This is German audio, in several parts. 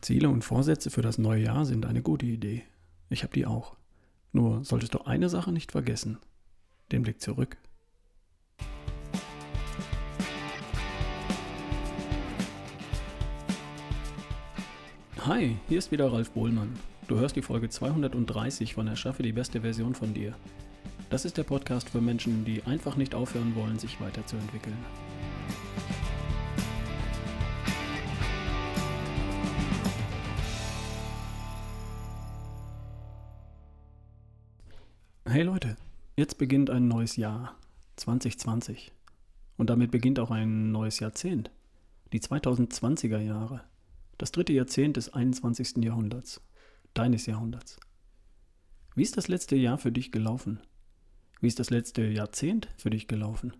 Ziele und Vorsätze für das neue Jahr sind eine gute Idee. Ich habe die auch. Nur solltest du eine Sache nicht vergessen. Den Blick zurück. Hi, hier ist wieder Ralf Bohlmann. Du hörst die Folge 230 von Erschaffe die beste Version von dir. Das ist der Podcast für Menschen, die einfach nicht aufhören wollen, sich weiterzuentwickeln. Hey Leute, jetzt beginnt ein neues Jahr, 2020. Und damit beginnt auch ein neues Jahrzehnt, die 2020er Jahre, das dritte Jahrzehnt des 21. Jahrhunderts, deines Jahrhunderts. Wie ist das letzte Jahr für dich gelaufen? Wie ist das letzte Jahrzehnt für dich gelaufen?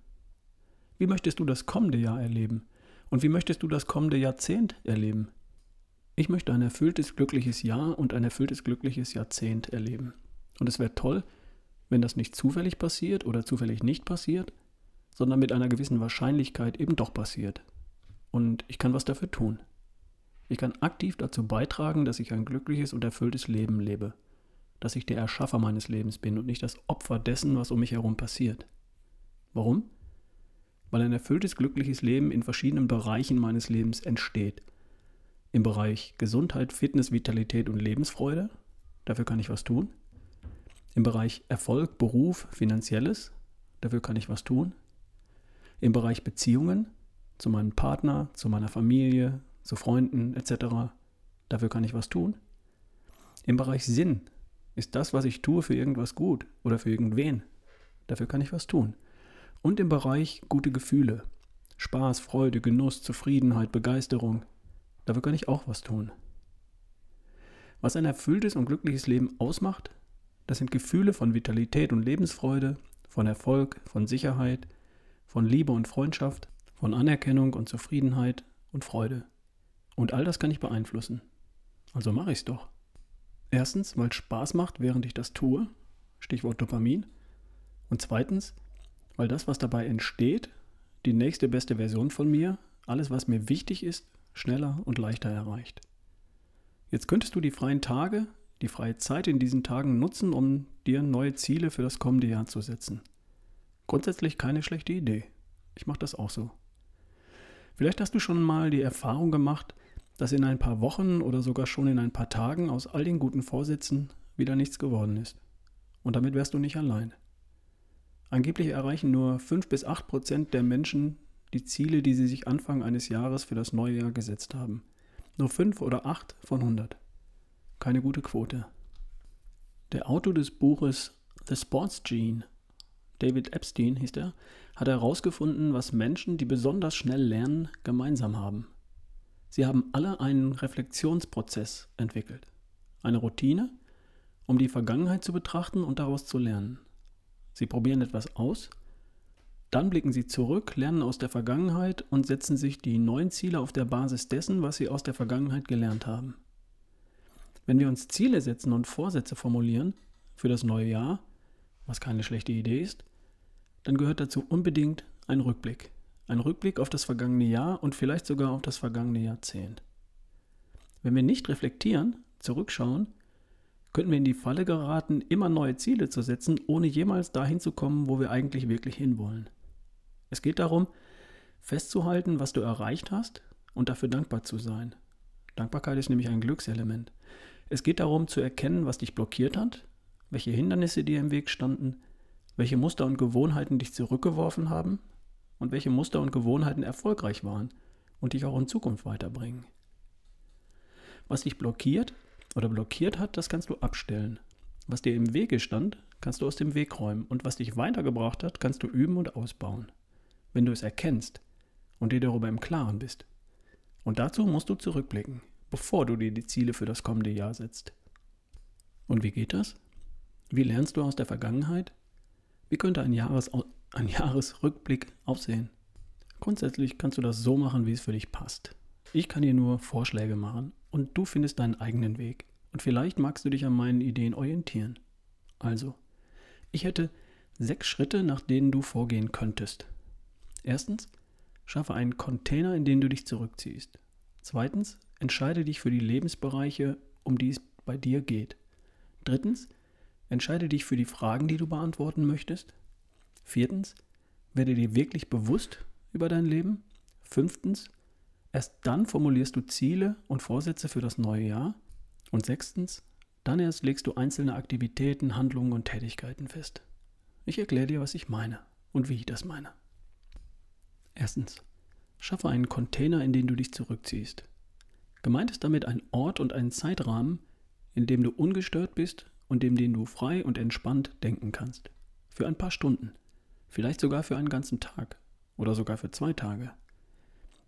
Wie möchtest du das kommende Jahr erleben? Und wie möchtest du das kommende Jahrzehnt erleben? Ich möchte ein erfülltes, glückliches Jahr und ein erfülltes, glückliches Jahrzehnt erleben. Und es wäre toll, wenn das nicht zufällig passiert oder zufällig nicht passiert, sondern mit einer gewissen Wahrscheinlichkeit eben doch passiert. Und ich kann was dafür tun. Ich kann aktiv dazu beitragen, dass ich ein glückliches und erfülltes Leben lebe, dass ich der Erschaffer meines Lebens bin und nicht das Opfer dessen, was um mich herum passiert. Warum? Weil ein erfülltes, glückliches Leben in verschiedenen Bereichen meines Lebens entsteht. Im Bereich Gesundheit, Fitness, Vitalität und Lebensfreude, dafür kann ich was tun. Im Bereich Erfolg, Beruf, Finanzielles, dafür kann ich was tun. Im Bereich Beziehungen, zu meinem Partner, zu meiner Familie, zu Freunden etc., dafür kann ich was tun. Im Bereich Sinn, ist das, was ich tue, für irgendwas gut oder für irgendwen, dafür kann ich was tun. Und im Bereich gute Gefühle, Spaß, Freude, Genuss, Zufriedenheit, Begeisterung, dafür kann ich auch was tun. Was ein erfülltes und glückliches Leben ausmacht, das sind Gefühle von Vitalität und Lebensfreude, von Erfolg, von Sicherheit, von Liebe und Freundschaft, von Anerkennung und Zufriedenheit und Freude. Und all das kann ich beeinflussen. Also mache ich es doch. Erstens, weil es Spaß macht, während ich das tue, Stichwort Dopamin. Und zweitens, weil das, was dabei entsteht, die nächste beste Version von mir, alles, was mir wichtig ist, schneller und leichter erreicht. Jetzt könntest du die freien Tage die freie Zeit in diesen Tagen nutzen, um dir neue Ziele für das kommende Jahr zu setzen. Grundsätzlich keine schlechte Idee. Ich mache das auch so. Vielleicht hast du schon mal die Erfahrung gemacht, dass in ein paar Wochen oder sogar schon in ein paar Tagen aus all den guten Vorsätzen wieder nichts geworden ist. Und damit wärst du nicht allein. Angeblich erreichen nur 5 bis 8 Prozent der Menschen die Ziele, die sie sich Anfang eines Jahres für das neue Jahr gesetzt haben. Nur 5 oder 8 von 100 keine gute Quote. Der Autor des Buches The Sports Gene, David Epstein hieß er, hat herausgefunden, was Menschen, die besonders schnell lernen, gemeinsam haben. Sie haben alle einen Reflexionsprozess entwickelt, eine Routine, um die Vergangenheit zu betrachten und daraus zu lernen. Sie probieren etwas aus, dann blicken sie zurück, lernen aus der Vergangenheit und setzen sich die neuen Ziele auf der Basis dessen, was sie aus der Vergangenheit gelernt haben. Wenn wir uns Ziele setzen und Vorsätze formulieren für das neue Jahr, was keine schlechte Idee ist, dann gehört dazu unbedingt ein Rückblick. Ein Rückblick auf das vergangene Jahr und vielleicht sogar auf das vergangene Jahrzehnt. Wenn wir nicht reflektieren, zurückschauen, könnten wir in die Falle geraten, immer neue Ziele zu setzen, ohne jemals dahin zu kommen, wo wir eigentlich wirklich hinwollen. Es geht darum, festzuhalten, was du erreicht hast und dafür dankbar zu sein. Dankbarkeit ist nämlich ein Glückselement. Es geht darum zu erkennen, was dich blockiert hat, welche Hindernisse dir im Weg standen, welche Muster und Gewohnheiten dich zurückgeworfen haben und welche Muster und Gewohnheiten erfolgreich waren und dich auch in Zukunft weiterbringen. Was dich blockiert oder blockiert hat, das kannst du abstellen. Was dir im Wege stand, kannst du aus dem Weg räumen und was dich weitergebracht hat, kannst du üben und ausbauen. Wenn du es erkennst und dir darüber im Klaren bist. Und dazu musst du zurückblicken bevor du dir die Ziele für das kommende Jahr setzt. Und wie geht das? Wie lernst du aus der Vergangenheit? Wie könnte ein, Jahres ein Jahresrückblick aussehen? Grundsätzlich kannst du das so machen, wie es für dich passt. Ich kann dir nur Vorschläge machen und du findest deinen eigenen Weg. Und vielleicht magst du dich an meinen Ideen orientieren. Also, ich hätte sechs Schritte, nach denen du vorgehen könntest. Erstens, schaffe einen Container, in den du dich zurückziehst. Zweitens, entscheide dich für die Lebensbereiche, um die es bei dir geht. Drittens, entscheide dich für die Fragen, die du beantworten möchtest. Viertens, werde dir wirklich bewusst über dein Leben. Fünftens, erst dann formulierst du Ziele und Vorsätze für das neue Jahr. Und sechstens, dann erst legst du einzelne Aktivitäten, Handlungen und Tätigkeiten fest. Ich erkläre dir, was ich meine und wie ich das meine. Erstens, schaffe einen Container, in den du dich zurückziehst. Gemeint ist damit ein Ort und ein Zeitrahmen, in dem du ungestört bist und in dem du frei und entspannt denken kannst. Für ein paar Stunden. Vielleicht sogar für einen ganzen Tag. Oder sogar für zwei Tage.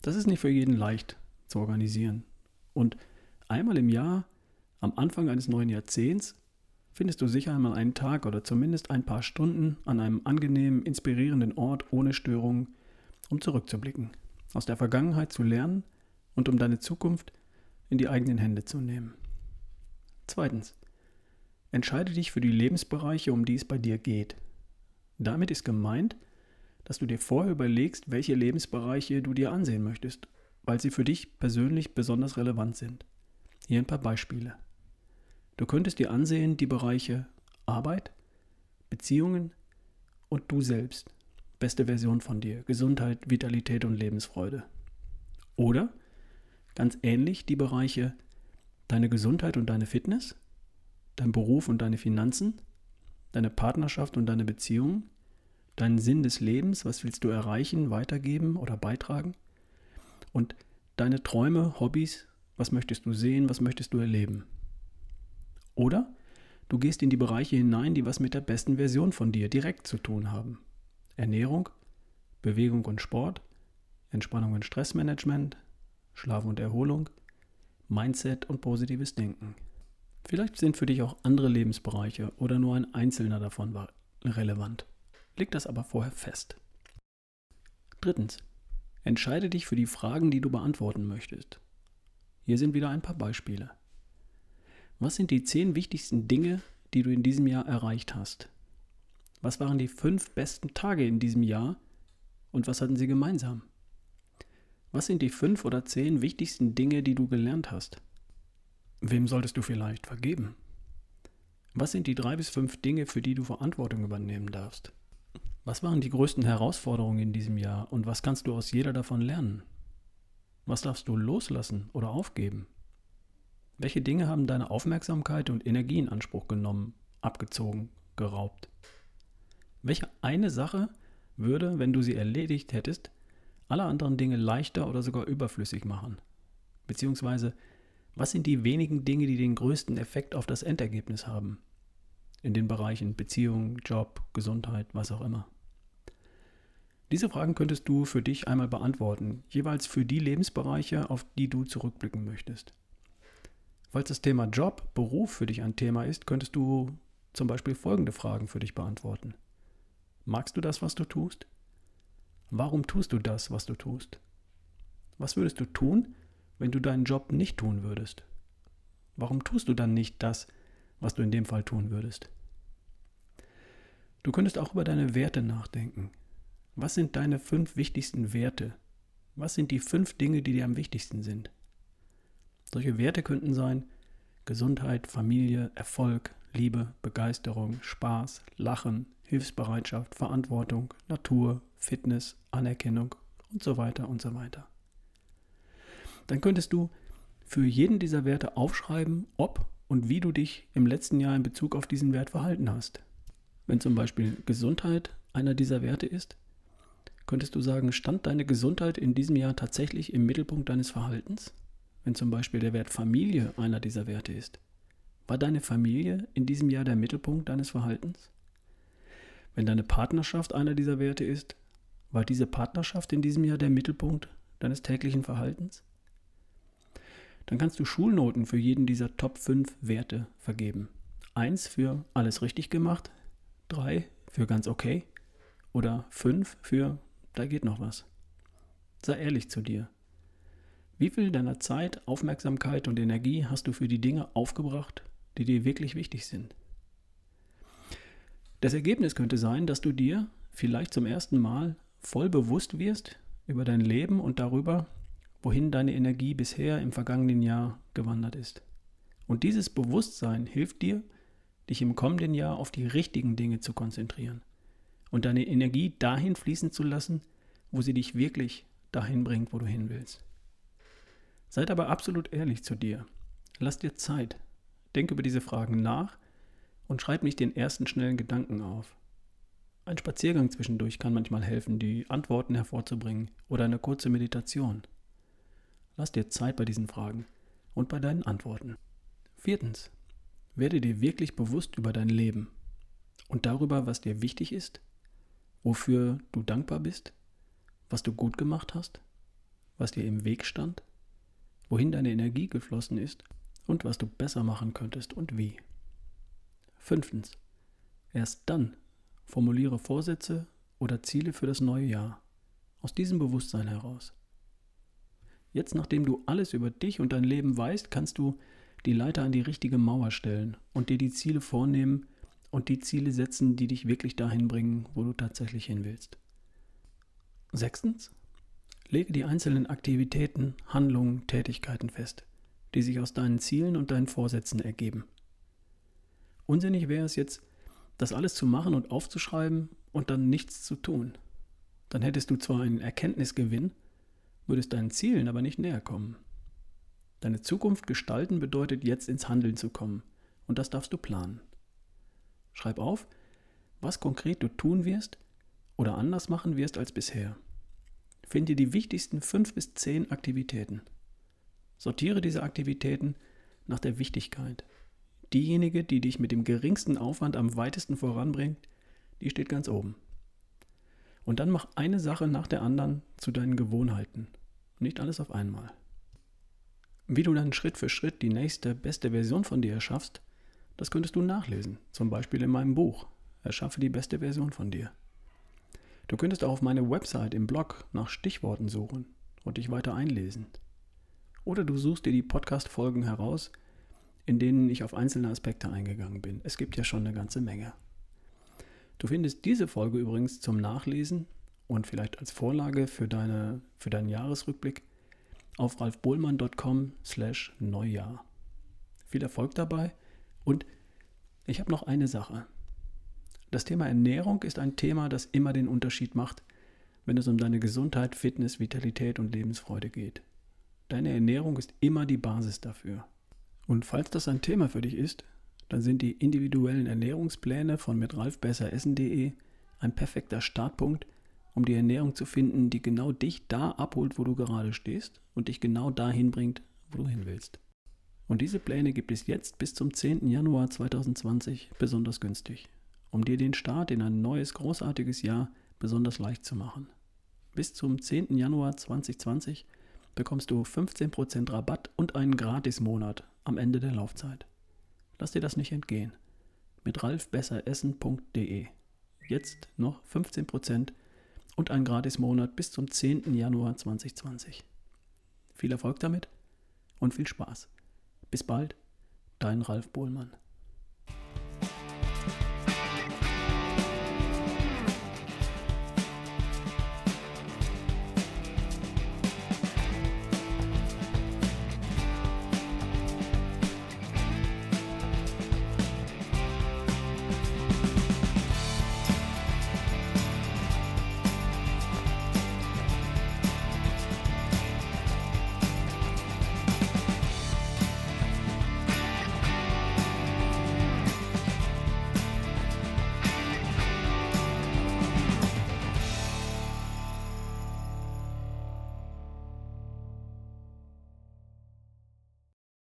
Das ist nicht für jeden leicht zu organisieren. Und einmal im Jahr, am Anfang eines neuen Jahrzehnts, findest du sicher einmal einen Tag oder zumindest ein paar Stunden an einem angenehmen, inspirierenden Ort ohne Störungen, um zurückzublicken, aus der Vergangenheit zu lernen und um deine Zukunft in die eigenen Hände zu nehmen. Zweitens, entscheide dich für die Lebensbereiche, um die es bei dir geht. Damit ist gemeint, dass du dir vorher überlegst, welche Lebensbereiche du dir ansehen möchtest, weil sie für dich persönlich besonders relevant sind. Hier ein paar Beispiele. Du könntest dir ansehen die Bereiche Arbeit, Beziehungen und du selbst. Beste Version von dir. Gesundheit, Vitalität und Lebensfreude. Oder ganz ähnlich die Bereiche deine Gesundheit und deine Fitness, dein Beruf und deine Finanzen, deine Partnerschaft und deine Beziehungen, deinen Sinn des Lebens, was willst du erreichen, weitergeben oder beitragen und deine Träume, Hobbys, was möchtest du sehen, was möchtest du erleben. Oder du gehst in die Bereiche hinein, die was mit der besten Version von dir direkt zu tun haben. Ernährung, Bewegung und Sport, Entspannung und Stressmanagement, Schlaf und Erholung, Mindset und positives Denken. Vielleicht sind für dich auch andere Lebensbereiche oder nur ein einzelner davon relevant. Leg das aber vorher fest. Drittens. Entscheide dich für die Fragen, die du beantworten möchtest. Hier sind wieder ein paar Beispiele. Was sind die zehn wichtigsten Dinge, die du in diesem Jahr erreicht hast? Was waren die fünf besten Tage in diesem Jahr und was hatten sie gemeinsam? Was sind die fünf oder zehn wichtigsten Dinge, die du gelernt hast? Wem solltest du vielleicht vergeben? Was sind die drei bis fünf Dinge, für die du Verantwortung übernehmen darfst? Was waren die größten Herausforderungen in diesem Jahr und was kannst du aus jeder davon lernen? Was darfst du loslassen oder aufgeben? Welche Dinge haben deine Aufmerksamkeit und Energie in Anspruch genommen, abgezogen, geraubt? Welche eine Sache würde, wenn du sie erledigt hättest, alle anderen Dinge leichter oder sogar überflüssig machen? Beziehungsweise, was sind die wenigen Dinge, die den größten Effekt auf das Endergebnis haben? In den Bereichen Beziehung, Job, Gesundheit, was auch immer. Diese Fragen könntest du für dich einmal beantworten, jeweils für die Lebensbereiche, auf die du zurückblicken möchtest. Falls das Thema Job, Beruf für dich ein Thema ist, könntest du zum Beispiel folgende Fragen für dich beantworten. Magst du das, was du tust? Warum tust du das, was du tust? Was würdest du tun, wenn du deinen Job nicht tun würdest? Warum tust du dann nicht das, was du in dem Fall tun würdest? Du könntest auch über deine Werte nachdenken. Was sind deine fünf wichtigsten Werte? Was sind die fünf Dinge, die dir am wichtigsten sind? Solche Werte könnten sein Gesundheit, Familie, Erfolg, Liebe, Begeisterung, Spaß, Lachen, Hilfsbereitschaft, Verantwortung, Natur, Fitness, Anerkennung und so weiter und so weiter. Dann könntest du für jeden dieser Werte aufschreiben, ob und wie du dich im letzten Jahr in Bezug auf diesen Wert verhalten hast. Wenn zum Beispiel Gesundheit einer dieser Werte ist, könntest du sagen, stand deine Gesundheit in diesem Jahr tatsächlich im Mittelpunkt deines Verhaltens? wenn zum Beispiel der Wert Familie einer dieser Werte ist? War deine Familie in diesem Jahr der Mittelpunkt deines Verhaltens? Wenn deine Partnerschaft einer dieser Werte ist, war diese Partnerschaft in diesem Jahr der Mittelpunkt deines täglichen Verhaltens? Dann kannst du Schulnoten für jeden dieser Top 5 Werte vergeben. Eins für alles richtig gemacht, drei für ganz okay oder fünf für da geht noch was. Sei ehrlich zu dir. Wie viel deiner Zeit, Aufmerksamkeit und Energie hast du für die Dinge aufgebracht, die dir wirklich wichtig sind? Das Ergebnis könnte sein, dass du dir vielleicht zum ersten Mal voll bewusst wirst über dein Leben und darüber, wohin deine Energie bisher im vergangenen Jahr gewandert ist. Und dieses Bewusstsein hilft dir, dich im kommenden Jahr auf die richtigen Dinge zu konzentrieren und deine Energie dahin fließen zu lassen, wo sie dich wirklich dahin bringt, wo du hin willst. Seid aber absolut ehrlich zu dir. Lass dir Zeit. Denk über diese Fragen nach und schreib nicht den ersten schnellen Gedanken auf. Ein Spaziergang zwischendurch kann manchmal helfen, die Antworten hervorzubringen oder eine kurze Meditation. Lass dir Zeit bei diesen Fragen und bei deinen Antworten. Viertens. Werde dir wirklich bewusst über dein Leben und darüber, was dir wichtig ist, wofür du dankbar bist, was du gut gemacht hast, was dir im Weg stand, wohin deine Energie geflossen ist und was du besser machen könntest und wie. Fünftens. Erst dann formuliere Vorsätze oder Ziele für das neue Jahr. Aus diesem Bewusstsein heraus. Jetzt, nachdem du alles über dich und dein Leben weißt, kannst du die Leiter an die richtige Mauer stellen und dir die Ziele vornehmen und die Ziele setzen, die dich wirklich dahin bringen, wo du tatsächlich hin willst. Sechstens, lege die einzelnen Aktivitäten, Handlungen, Tätigkeiten fest, die sich aus deinen Zielen und deinen Vorsätzen ergeben. Unsinnig wäre es jetzt, das alles zu machen und aufzuschreiben und dann nichts zu tun. Dann hättest du zwar einen Erkenntnisgewinn, würdest deinen Zielen aber nicht näher kommen. Deine Zukunft gestalten bedeutet jetzt ins Handeln zu kommen und das darfst du planen. Schreib auf, was konkret du tun wirst oder anders machen wirst als bisher. Finde die wichtigsten fünf bis zehn Aktivitäten. Sortiere diese Aktivitäten nach der Wichtigkeit. Diejenige, die dich mit dem geringsten Aufwand am weitesten voranbringt, die steht ganz oben. Und dann mach eine Sache nach der anderen zu deinen Gewohnheiten. Nicht alles auf einmal. Wie du dann Schritt für Schritt die nächste, beste Version von dir erschaffst, das könntest du nachlesen, zum Beispiel in meinem Buch Erschaffe die beste Version von dir. Du könntest auch auf meine Website im Blog nach Stichworten suchen und dich weiter einlesen. Oder du suchst dir die Podcast-Folgen heraus, in denen ich auf einzelne Aspekte eingegangen bin. Es gibt ja schon eine ganze Menge. Du findest diese Folge übrigens zum Nachlesen und vielleicht als Vorlage für, deine, für deinen Jahresrückblick auf ralfbohlmann.com slash Neujahr. Viel Erfolg dabei und ich habe noch eine Sache. Das Thema Ernährung ist ein Thema, das immer den Unterschied macht, wenn es um deine Gesundheit, Fitness, Vitalität und Lebensfreude geht. Deine Ernährung ist immer die Basis dafür. Und falls das ein Thema für dich ist, dann sind die individuellen Ernährungspläne von mitralfbesseressen.de ein perfekter Startpunkt, um die Ernährung zu finden, die genau dich da abholt, wo du gerade stehst und dich genau dahin bringt, wo du hin willst. Und diese Pläne gibt es jetzt bis zum 10. Januar 2020 besonders günstig, um dir den Start in ein neues, großartiges Jahr besonders leicht zu machen. Bis zum 10. Januar 2020 bekommst du 15% Rabatt und einen Gratismonat am Ende der Laufzeit. Lass dir das nicht entgehen. Mit ralfbesseressen.de. Jetzt noch 15% und ein Gratismonat bis zum 10. Januar 2020. Viel Erfolg damit und viel Spaß. Bis bald, dein Ralf Bohlmann.